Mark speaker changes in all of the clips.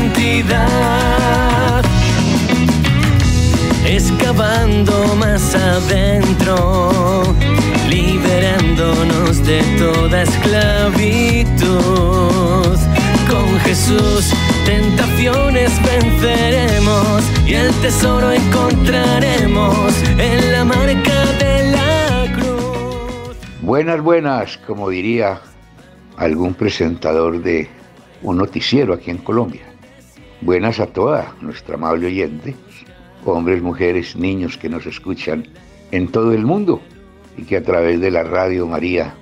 Speaker 1: santidad. Excavando más adentro, liberándonos de toda esclavitud. Con Jesús tentaciones venceremos y el tesoro encontraremos en la marca de la cruz.
Speaker 2: Buenas, buenas, como diría algún presentador de un noticiero aquí en Colombia. Buenas a toda nuestra amable oyente, hombres, mujeres, niños que nos escuchan en todo el mundo y que a través de la Radio María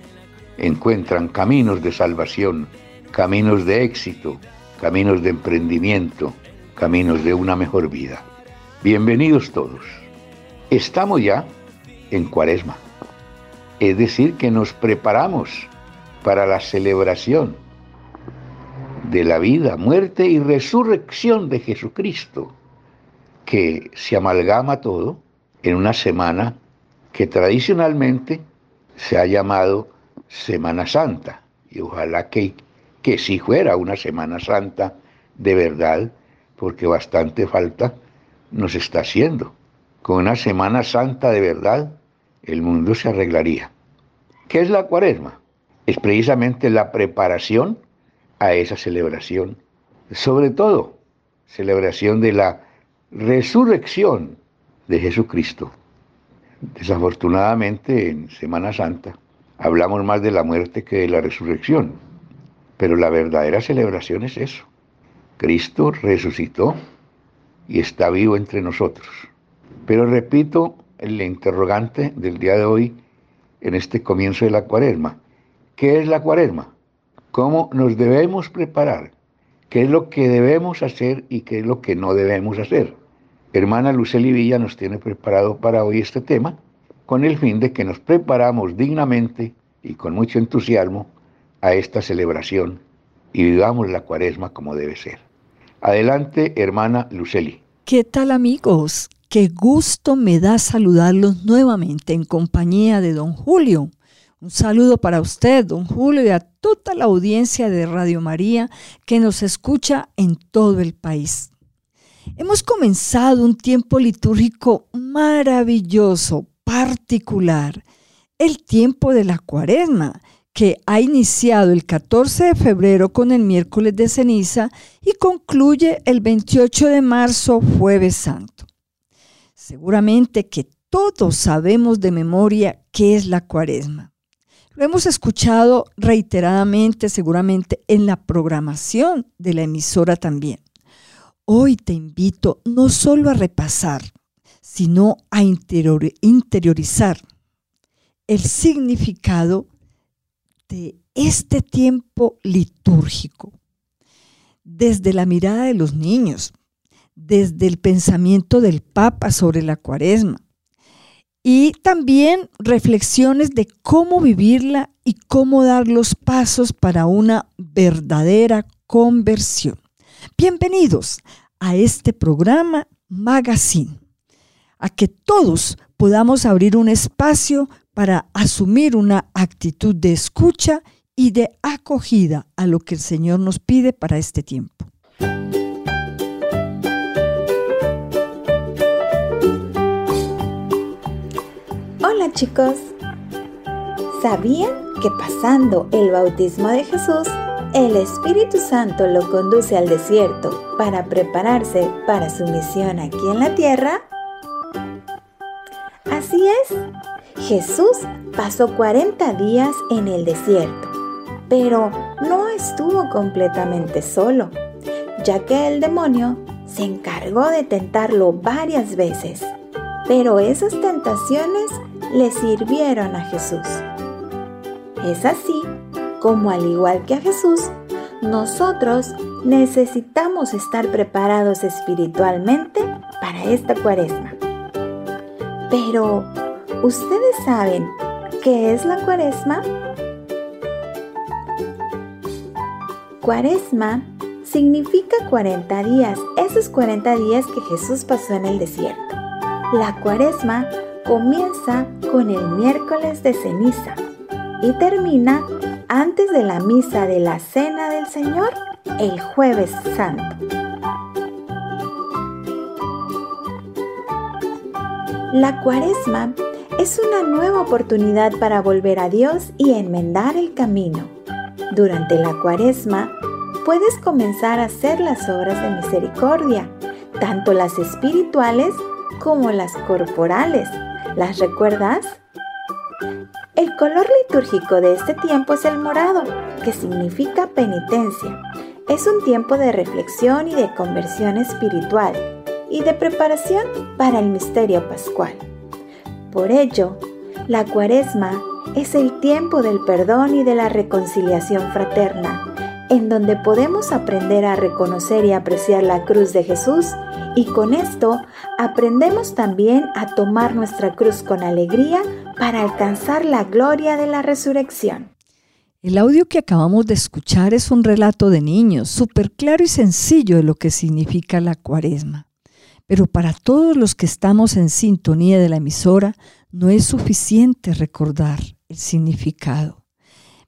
Speaker 2: encuentran caminos de salvación, caminos de éxito, caminos de emprendimiento, caminos de una mejor vida. Bienvenidos todos. Estamos ya en cuaresma, es decir, que nos preparamos para la celebración de la vida, muerte y resurrección de Jesucristo, que se amalgama todo en una semana que tradicionalmente se ha llamado Semana Santa. Y ojalá que que si fuera una Semana Santa de verdad, porque bastante falta nos está haciendo. Con una Semana Santa de verdad, el mundo se arreglaría. ¿Qué es la cuaresma? Es precisamente la preparación a esa celebración. Sobre todo, celebración de la resurrección de Jesucristo. Desafortunadamente, en Semana Santa hablamos más de la muerte que de la resurrección. Pero la verdadera celebración es eso. Cristo resucitó y está vivo entre nosotros. Pero repito el interrogante del día de hoy en este comienzo de la cuaresma. ¿Qué es la cuaresma? ¿Cómo nos debemos preparar? ¿Qué es lo que debemos hacer y qué es lo que no debemos hacer? Hermana Luceli Villa nos tiene preparado para hoy este tema con el fin de que nos preparamos dignamente y con mucho entusiasmo a esta celebración y vivamos la cuaresma como debe ser. Adelante, hermana Luceli.
Speaker 3: ¿Qué tal amigos? Qué gusto me da saludarlos nuevamente en compañía de don Julio. Un saludo para usted, don Julio, y a toda la audiencia de Radio María que nos escucha en todo el país. Hemos comenzado un tiempo litúrgico maravilloso, particular, el tiempo de la cuaresma, que ha iniciado el 14 de febrero con el miércoles de ceniza y concluye el 28 de marzo, jueves santo. Seguramente que todos sabemos de memoria qué es la cuaresma. Lo hemos escuchado reiteradamente, seguramente en la programación de la emisora también. Hoy te invito no solo a repasar, sino a interiorizar el significado de este tiempo litúrgico, desde la mirada de los niños, desde el pensamiento del Papa sobre la cuaresma y también reflexiones de cómo vivirla y cómo dar los pasos para una verdadera conversión. Bienvenidos a este programa Magazine, a que todos podamos abrir un espacio para asumir una actitud de escucha y de acogida a lo que el Señor nos pide para este tiempo.
Speaker 4: Chicos, ¿sabían que pasando el bautismo de Jesús, el Espíritu Santo lo conduce al desierto para prepararse para su misión aquí en la tierra? Así es, Jesús pasó 40 días en el desierto, pero no estuvo completamente solo, ya que el demonio se encargó de tentarlo varias veces, pero esas tentaciones le sirvieron a Jesús. Es así como al igual que a Jesús, nosotros necesitamos estar preparados espiritualmente para esta cuaresma. Pero, ¿ustedes saben qué es la cuaresma? Cuaresma significa 40 días, esos 40 días que Jesús pasó en el desierto. La cuaresma comienza con el miércoles de ceniza y termina antes de la misa de la Cena del Señor el jueves santo. La cuaresma es una nueva oportunidad para volver a Dios y enmendar el camino. Durante la cuaresma puedes comenzar a hacer las obras de misericordia, tanto las espirituales como las corporales. ¿Las recuerdas? El color litúrgico de este tiempo es el morado, que significa penitencia. Es un tiempo de reflexión y de conversión espiritual y de preparación para el misterio pascual. Por ello, la cuaresma es el tiempo del perdón y de la reconciliación fraterna, en donde podemos aprender a reconocer y apreciar la cruz de Jesús y con esto aprendemos también a tomar nuestra cruz con alegría para alcanzar la gloria de la resurrección.
Speaker 3: El audio que acabamos de escuchar es un relato de niños, súper claro y sencillo de lo que significa la cuaresma. Pero para todos los que estamos en sintonía de la emisora, no es suficiente recordar el significado.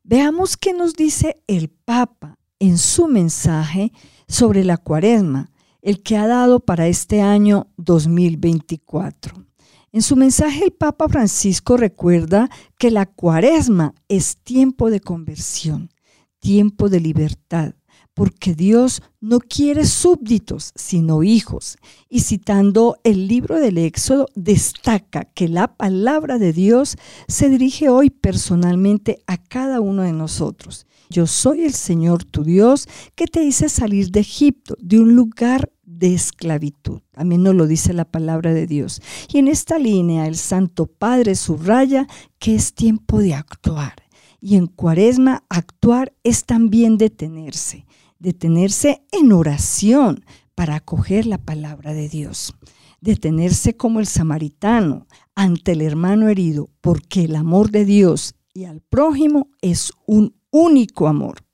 Speaker 3: Veamos qué nos dice el Papa en su mensaje sobre la cuaresma, el que ha dado para este año 2024. En su mensaje el Papa Francisco recuerda que la cuaresma es tiempo de conversión, tiempo de libertad, porque Dios no quiere súbditos, sino hijos. Y citando el libro del Éxodo, destaca que la palabra de Dios se dirige hoy personalmente a cada uno de nosotros. Yo soy el Señor tu Dios que te hice salir de Egipto, de un lugar de esclavitud. También nos lo dice la palabra de Dios. Y en esta línea el Santo Padre subraya que es tiempo de actuar. Y en cuaresma actuar es también detenerse, detenerse en oración para acoger la palabra de Dios. Detenerse como el samaritano ante el hermano herido, porque el amor de Dios y al prójimo es un único amor.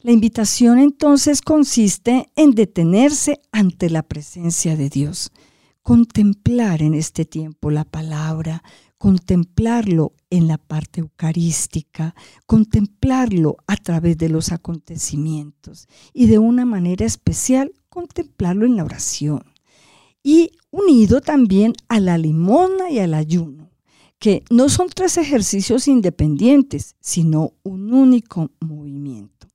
Speaker 3: La invitación entonces consiste en detenerse ante la presencia de Dios, contemplar en este tiempo la palabra, contemplarlo en la parte eucarística, contemplarlo a través de los acontecimientos y de una manera especial contemplarlo en la oración. Y unido también a la limona y al ayuno, que no son tres ejercicios independientes, sino un único movimiento.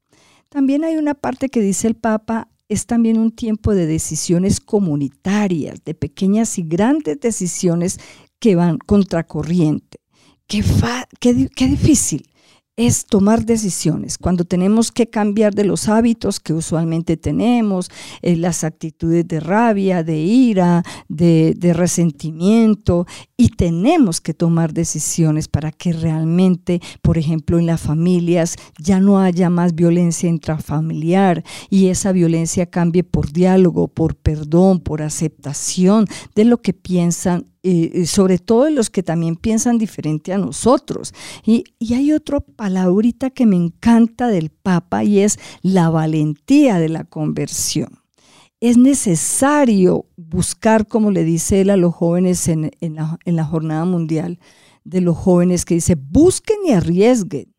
Speaker 3: También hay una parte que dice el Papa, es también un tiempo de decisiones comunitarias, de pequeñas y grandes decisiones que van contracorriente. Qué, qué, qué difícil es tomar decisiones, cuando tenemos que cambiar de los hábitos que usualmente tenemos, eh, las actitudes de rabia, de ira, de, de resentimiento, y tenemos que tomar decisiones para que realmente, por ejemplo, en las familias ya no haya más violencia intrafamiliar y esa violencia cambie por diálogo, por perdón, por aceptación de lo que piensan y sobre todo los que también piensan diferente a nosotros. Y, hay otra palabrita que me encanta del Papa y es la valentía de la conversión es necesario buscar, como le dice él a los jóvenes en, la, en, la, jornada mundial de los jóvenes, que dice, busquen y arriesguen.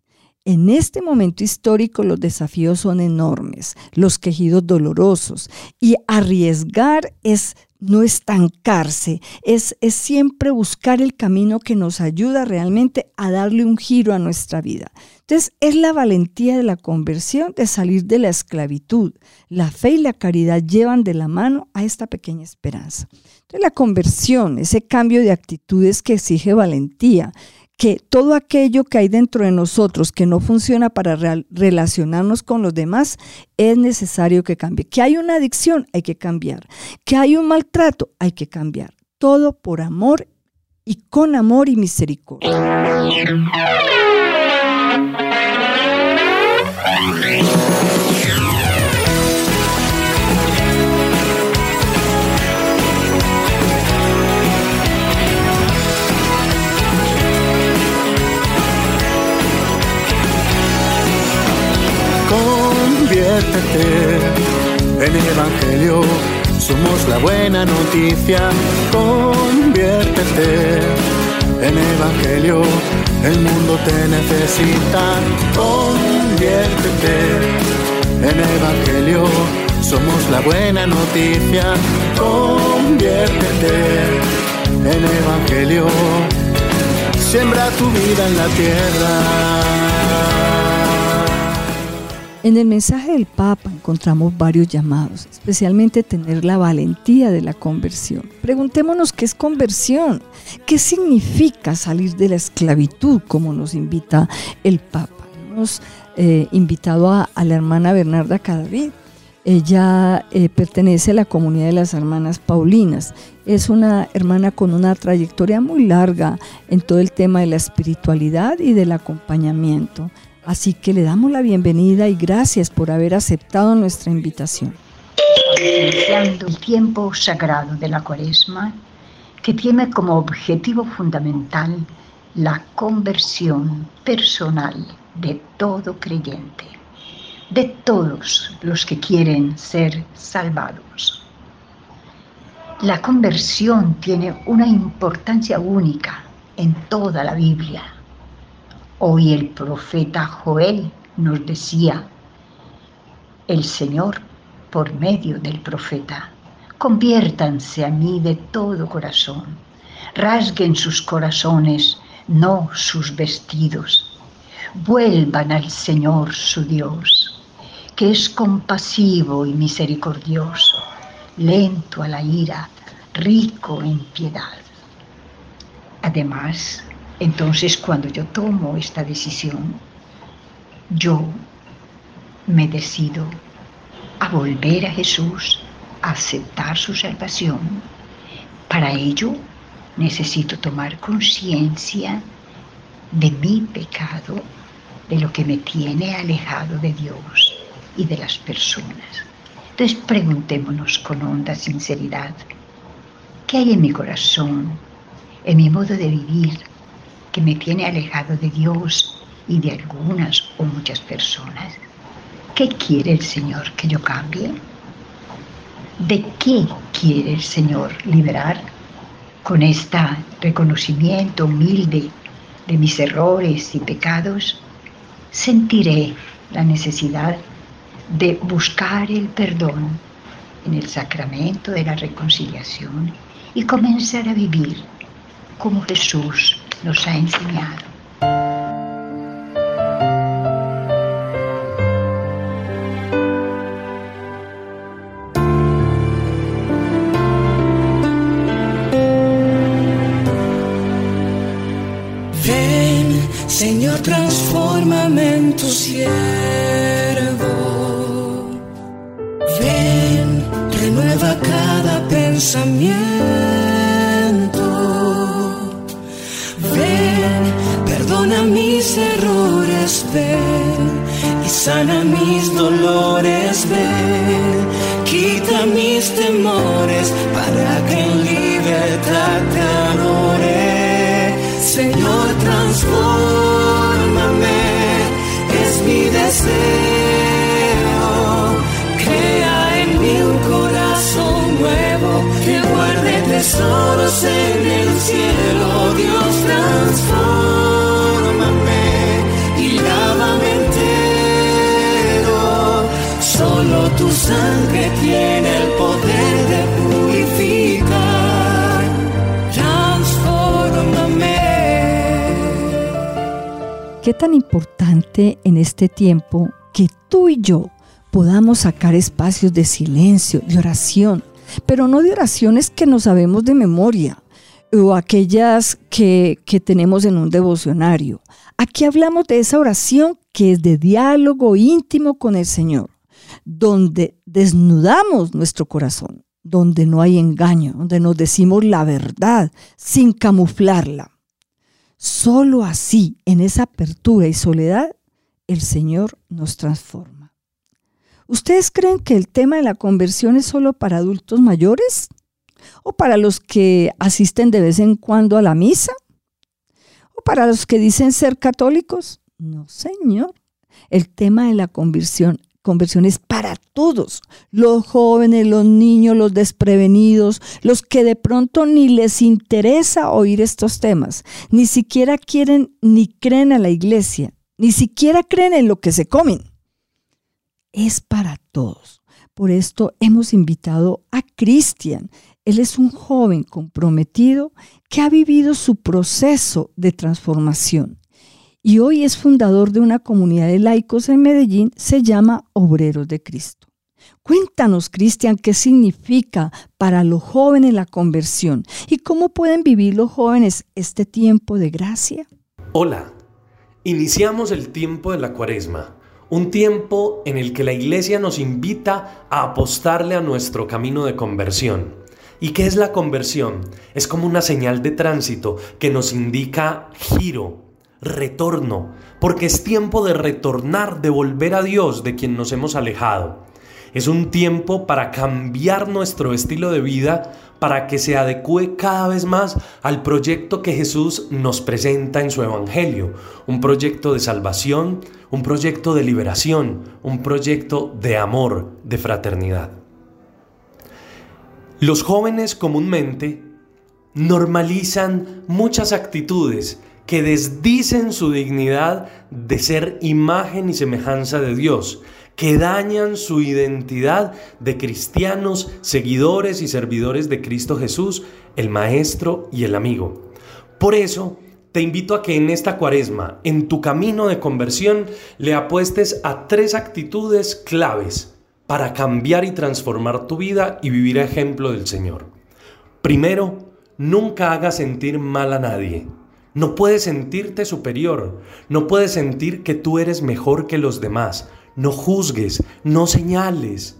Speaker 3: En este momento histórico los desafíos son enormes, los quejidos dolorosos, y arriesgar es no estancarse, es, es siempre buscar el camino que nos ayuda realmente a darle un giro a nuestra vida. Entonces, es la valentía de la conversión, de salir de la esclavitud. La fe y la caridad llevan de la mano a esta pequeña esperanza. Entonces, la conversión, ese cambio de actitudes que exige valentía, que todo aquello que hay dentro de nosotros que no funciona para relacionarnos con los demás, es necesario que cambie. Que hay una adicción, hay que cambiar. Que hay un maltrato, hay que cambiar. Todo por amor y con amor y misericordia.
Speaker 5: Evangelio. Somos la buena noticia, conviértete en el Evangelio. El mundo te necesita, conviértete en el Evangelio. Somos la buena noticia, conviértete en el Evangelio. Siembra tu vida en la tierra.
Speaker 3: En el mensaje del Papa encontramos varios llamados, especialmente tener la valentía de la conversión. Preguntémonos qué es conversión, qué significa salir de la esclavitud, como nos invita el Papa. Hemos eh, invitado a, la hermana Bernarda Cadavid. Ella eh, pertenece a la comunidad de las hermanas Paulinas. Es una hermana con una trayectoria muy larga en todo el tema de la espiritualidad y del acompañamiento Así que le damos la bienvenida y gracias por haber aceptado nuestra invitación.
Speaker 6: Iniciando el tiempo sagrado de la cuaresma que tiene como objetivo fundamental la conversión personal de todo creyente, de todos los que quieren ser salvados. La conversión tiene una importancia única en toda la Biblia Hoy el profeta Joel nos decía, el Señor por medio del profeta, conviértanse a mí de todo corazón, rasguen sus corazones, no sus vestidos, vuelvan al Señor su Dios, que es compasivo y misericordioso, lento a la ira, rico en piedad. Además, entonces, cuando yo tomo esta decisión, yo me decido a volver a Jesús, a aceptar su salvación. Para ello, necesito tomar conciencia de mi pecado, de lo que me tiene alejado de Dios y de las personas. Entonces preguntémonos con honda sinceridad, ¿qué hay en mi corazón, en mi modo de vivir, que me tiene alejado de Dios y de algunas o muchas personas. ¿Qué quiere el Señor que yo cambie? ¿De qué quiere el Señor liberar? Con este reconocimiento humilde de mis errores y pecados, sentiré la necesidad de buscar el perdón en el sacramento de la reconciliación y comenzar a vivir como Jesús nos ha enseñado.
Speaker 1: Ven, Señor, transfórmame en tu siervo. Ven, renueva cada pensamiento. Mis errores, ven y sana mis dolores, ven, quita mis temores para que en libertad sangre tiene el poder de purificar. Transformame.
Speaker 3: Qué tan importante en este tiempo que tú y yo podamos sacar espacios de silencio, de oración, pero no de oraciones que no sabemos de memoria o aquellas que, que tenemos en un devocionario. Aquí hablamos de esa oración que es de diálogo íntimo con el Señor donde desnudamos nuestro corazón, donde no hay engaño, donde nos decimos la verdad sin camuflarla. Solo así, en esa apertura y soledad, el Señor nos transforma. ¿Ustedes creen que el tema de la conversión es solo para adultos mayores? ¿O para los que asisten de vez en cuando a la misa? ¿O para los que dicen ser católicos? No, Señor. El tema de la conversión es para todos, los jóvenes, los niños, los desprevenidos, los que de pronto ni les interesa oír estos temas, ni siquiera quieren ni creen a la iglesia, ni siquiera creen en lo que se comen. Es para todos. Por esto hemos invitado a Cristian. Él es un joven comprometido que ha vivido su proceso de transformación y hoy es fundador de una comunidad de laicos en Medellín, se llama Obreros de Cristo. Cuéntanos, Cristian, qué significa para los jóvenes la conversión y cómo pueden vivir los jóvenes este tiempo de gracia.
Speaker 7: Hola, iniciamos el tiempo de la cuaresma, un tiempo en el que la iglesia nos invita a apostarle a nuestro camino de conversión. ¿Y qué es la conversión? Es como una señal de tránsito que nos indica giro, retorno, porque es tiempo de retornar, de volver a Dios de quien nos hemos alejado. Es un tiempo para cambiar nuestro estilo de vida para que se adecue cada vez más al proyecto que Jesús nos presenta en su Evangelio. Un proyecto de salvación, un proyecto de liberación, un proyecto de amor, de fraternidad. Los jóvenes comúnmente normalizan muchas actitudes que desdicen su dignidad de ser imagen y semejanza de Dios, que dañan su identidad de cristianos, seguidores y servidores de Cristo Jesús, el Maestro y el amigo. Por eso, te invito a que en esta cuaresma, en tu camino de conversión, le apuestes a tres actitudes claves para cambiar y transformar tu vida y vivir ejemplo del Señor. Primero, nunca hagas sentir mal a nadie. No puedes sentirte superior, no puedes sentir que tú eres mejor que los demás. No juzgues, no señales,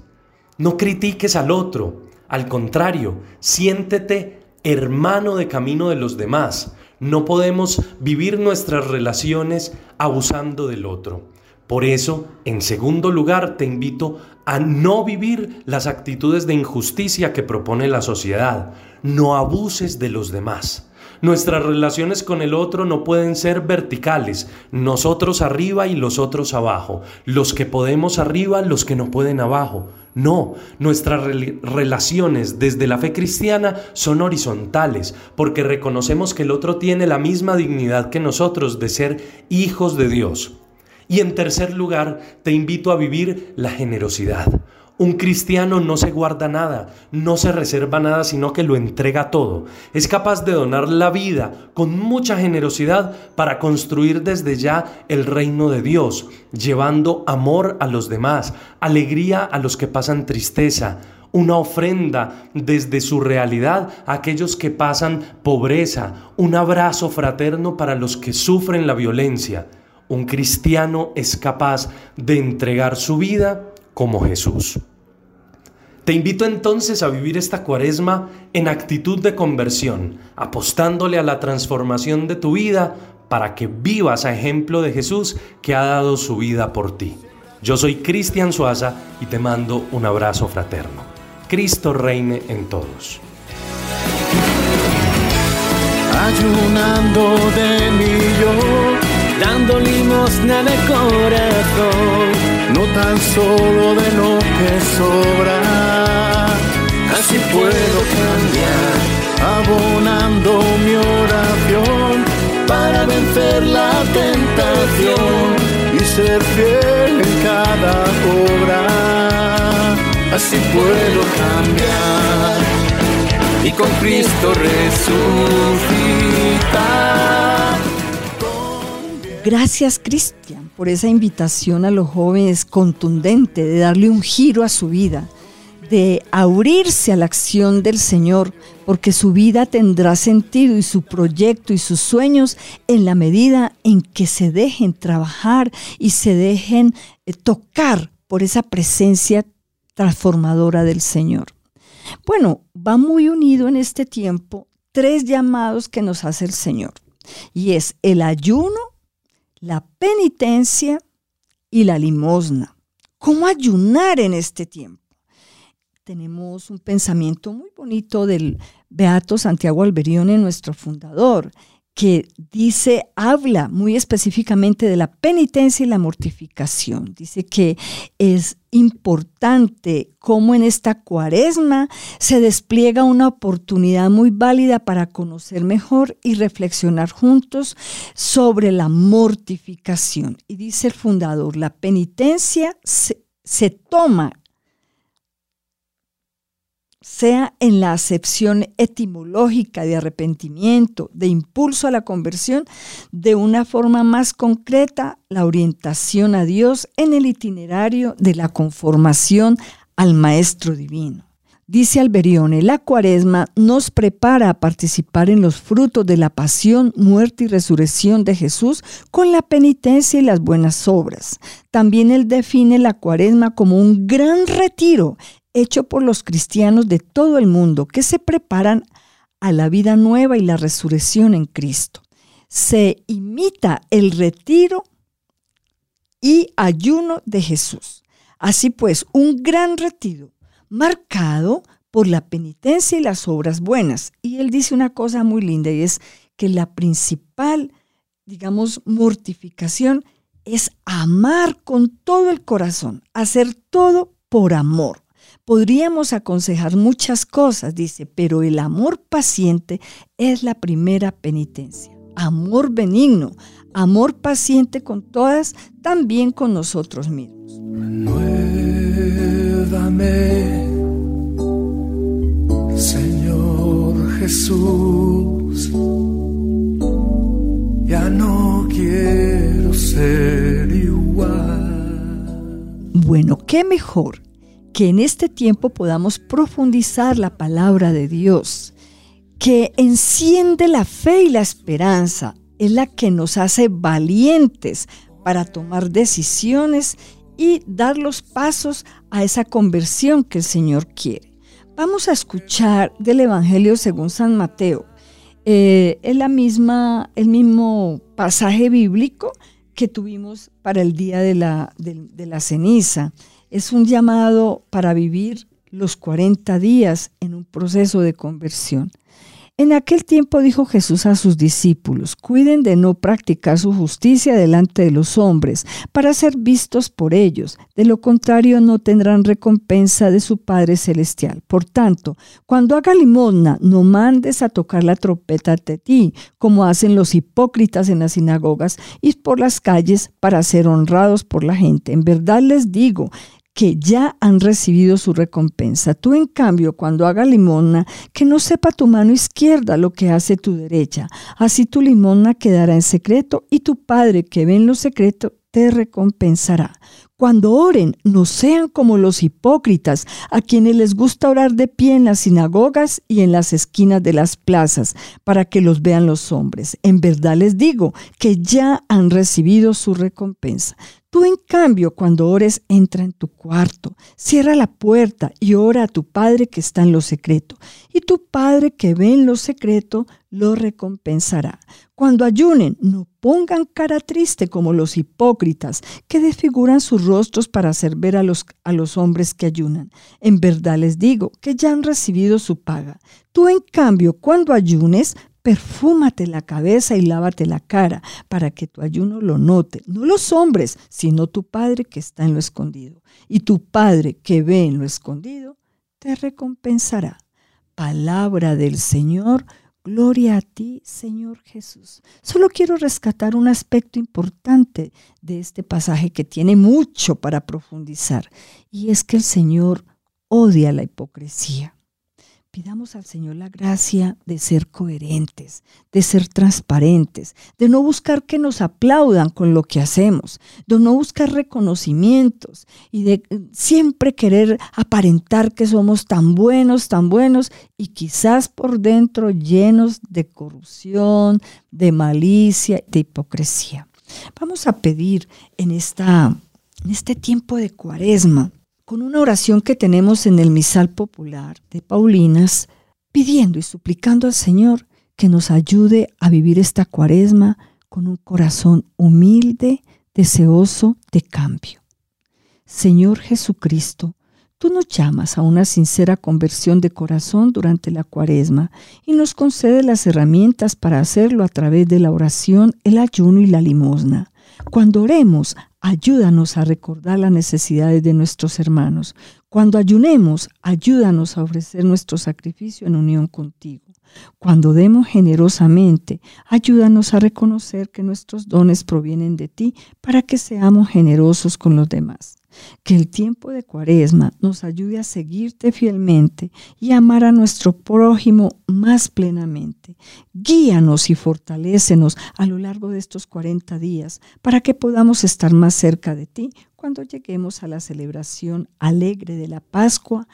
Speaker 7: no critiques al otro. Al contrario, siéntete hermano de camino de los demás. No podemos vivir nuestras relaciones abusando del otro. Por eso, en segundo lugar, te invito a no vivir las actitudes de injusticia que propone la sociedad. No abuses de los demás. Nuestras relaciones con el otro no pueden ser verticales, nosotros arriba y los otros abajo, los que podemos arriba, los que no pueden abajo. No, nuestras relaciones desde la fe cristiana son horizontales, porque reconocemos que el otro tiene la misma dignidad que nosotros de ser hijos de Dios. Y en tercer lugar, te invito a vivir la generosidad. Un cristiano no se guarda nada, no se reserva nada, sino que lo entrega todo. Es capaz de donar la vida con mucha generosidad para construir desde ya el reino de Dios, llevando amor a los demás, alegría a los que pasan tristeza, una ofrenda desde su realidad a aquellos que pasan pobreza, un abrazo fraterno para los que sufren la violencia. Un cristiano es capaz de entregar su vida como Jesús. Te invito entonces a vivir esta cuaresma en actitud de conversión, apostándole a la transformación de tu vida para que vivas a ejemplo de Jesús que ha dado su vida por ti. Yo soy Cristian Suaza y te mando un abrazo fraterno. Cristo reine en todos.
Speaker 5: Ayunando de mí yo, dando limosna de corazón no tan solo de lo que sobra. Así puedo cambiar, abonando mi oración para vencer la tentación y ser fiel en cada obra. Así puedo cambiar y con Cristo resucitar.
Speaker 3: Gracias, Cristian por esa invitación a los jóvenes contundente de darle un giro a su vida, de abrirse a la acción del Señor, porque su vida tendrá sentido y su proyecto y sus sueños en la medida en que se dejen trabajar y se dejen eh, tocar por esa presencia transformadora del Señor. Bueno, va muy unido en este tiempo tres llamados que nos hace el Señor, y es el ayuno, la penitencia y la limosna. ¿Cómo ayunar en este tiempo? Tenemos un pensamiento muy bonito del Beato Santiago Alberione, nuestro fundador, que dice, habla muy específicamente de la penitencia y la mortificación. Dice que es importante cómo en esta cuaresma se despliega una oportunidad muy válida para conocer mejor y reflexionar juntos sobre la mortificación. Y dice el fundador, la penitencia se, se toma sea en la acepción etimológica de arrepentimiento, de impulso a la conversión, de una forma más concreta la orientación a Dios en el itinerario de la conformación al Maestro Divino. Dice Alberione, la cuaresma nos prepara a participar en los frutos de la pasión, muerte y resurrección de Jesús con la penitencia y las buenas obras. También él define la cuaresma como un gran retiro hecho por los cristianos de todo el mundo que se preparan a la vida nueva y la resurrección en Cristo. Se imita el retiro y ayuno de Jesús. Así pues, un gran retiro marcado por la penitencia y las obras buenas. Y él dice una cosa muy linda y es que la principal, digamos, mortificación es amar con todo el corazón, hacer todo por amor. Podríamos aconsejar muchas cosas, dice, pero el amor paciente es la primera penitencia. Amor benigno, amor paciente con todas, también con nosotros mismos.
Speaker 1: Señor Jesús, ya no quiero ser igual.
Speaker 3: Bueno, qué mejor que en este tiempo podamos profundizar la palabra de Dios, que enciende la fe y la esperanza, es la que nos hace valientes para tomar decisiones y dar los pasos a esa conversión que el Señor quiere. Vamos a escuchar del Evangelio según San Mateo. Eh, es la misma, el mismo pasaje bíblico que tuvimos para el día de la, de la ceniza es un llamado para vivir los 40 días en un proceso de conversión. En aquel tiempo dijo Jesús a sus discípulos, cuiden de no practicar su justicia delante de los hombres, para ser vistos por ellos, de lo contrario no tendrán recompensa de su Padre Celestial. Por tanto, cuando haga limosna, no mandes a tocar la trompeta ante ti, como hacen los hipócritas en las sinagogas y por las calles para ser honrados por la gente. En verdad les digo que ya han recibido su recompensa. Tú, en cambio, cuando haga limona, que no sepa tu mano izquierda lo que hace tu derecha. Así tu limona quedará en secreto y tu Padre que ve en lo secreto te recompensará. Cuando oren, no sean como los hipócritas, a quienes les gusta orar de pie en las sinagogas y en las esquinas de las plazas, para que los vean los hombres. En verdad les digo que ya han recibido su recompensa. Tú en cambio, cuando ores, entra en tu cuarto, cierra la puerta y ora a tu Padre que está en lo secreto. Y tu Padre que ve en lo secreto lo recompensará. Cuando ayunen, no pongan cara triste como los hipócritas que desfiguran sus rostros para hacer ver a los, a los hombres que ayunan. En verdad les digo que ya han recibido su paga. Tú en cambio, cuando ayunes, perfúmate la cabeza y lávate la cara para que tu ayuno lo note, no los hombres, sino tu Padre que está en lo escondido. Y tu Padre que ve en lo escondido, te recompensará. Palabra del Señor, gloria a ti, Señor Jesús. Solo quiero rescatar un aspecto importante de este pasaje que tiene mucho para profundizar, y es que el Señor odia la hipocresía. Pidamos al Señor la gracia de ser coherentes, de ser transparentes, de no buscar que nos aplaudan con lo que hacemos, de no buscar reconocimientos y de eh, siempre querer aparentar que somos tan buenos, tan buenos y quizás por dentro llenos de corrupción, de malicia, de hipocresía. Vamos a pedir en, esta, en este tiempo de cuaresma con una oración que tenemos en el misal popular de Paulinas, pidiendo y suplicando al Señor que nos ayude a vivir esta cuaresma con un corazón humilde, deseoso de cambio. Señor Jesucristo, Tú nos llamas a una sincera conversión de corazón durante la cuaresma y nos concedes las herramientas para hacerlo a través de la oración, el ayuno y la limosna. Cuando oremos, ayúdanos a recordar las necesidades de nuestros hermanos. Cuando ayunemos, ayúdanos a ofrecer nuestro sacrificio en unión contigo. Cuando demos generosamente, ayúdanos a reconocer que nuestros dones provienen de ti para que seamos generosos con los demás. Que el tiempo de cuaresma nos ayude a seguirte fielmente y amar a nuestro prójimo más plenamente. Guíanos y fortalécenos a lo largo de estos 40 días para que podamos estar más cerca de ti cuando lleguemos a la celebración alegre de la Pascua.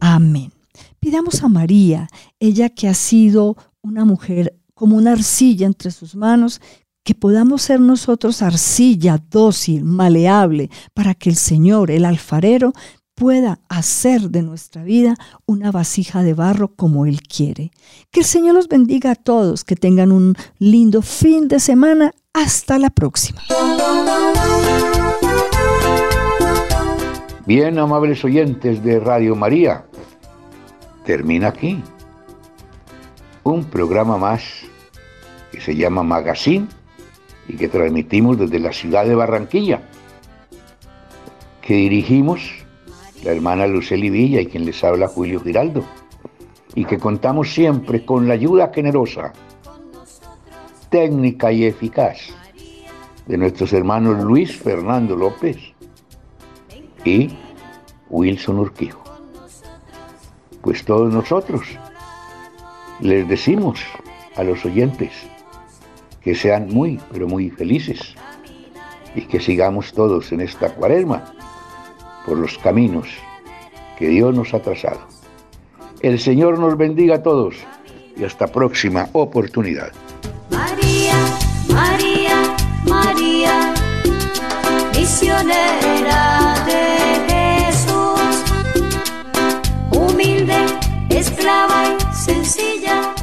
Speaker 3: Amén. Pidamos a María, ella que ha sido una mujer como una arcilla entre sus manos, que podamos ser nosotros arcilla dócil, maleable, para que el Señor, el alfarero, pueda hacer de nuestra vida una vasija de barro como Él quiere. Que el Señor los bendiga a todos, que tengan un lindo fin de semana. Hasta la próxima.
Speaker 2: Bien, amables oyentes de Radio María, termina aquí un programa más que se llama Magazine y que transmitimos desde la ciudad de Barranquilla, que dirigimos la hermana Luceli Villa y quien les habla Julio Giraldo, y que contamos siempre con la ayuda generosa, técnica y eficaz de nuestros hermanos Luis Fernando López y Wilson Urquijo. Pues todos nosotros les decimos a los oyentes, que sean muy, pero muy felices y que sigamos todos en esta cuaresma por los caminos que Dios nos ha trazado. El Señor nos bendiga a todos y hasta próxima oportunidad.
Speaker 8: María, María, María, misionera de Jesús, humilde, esclava y sencilla.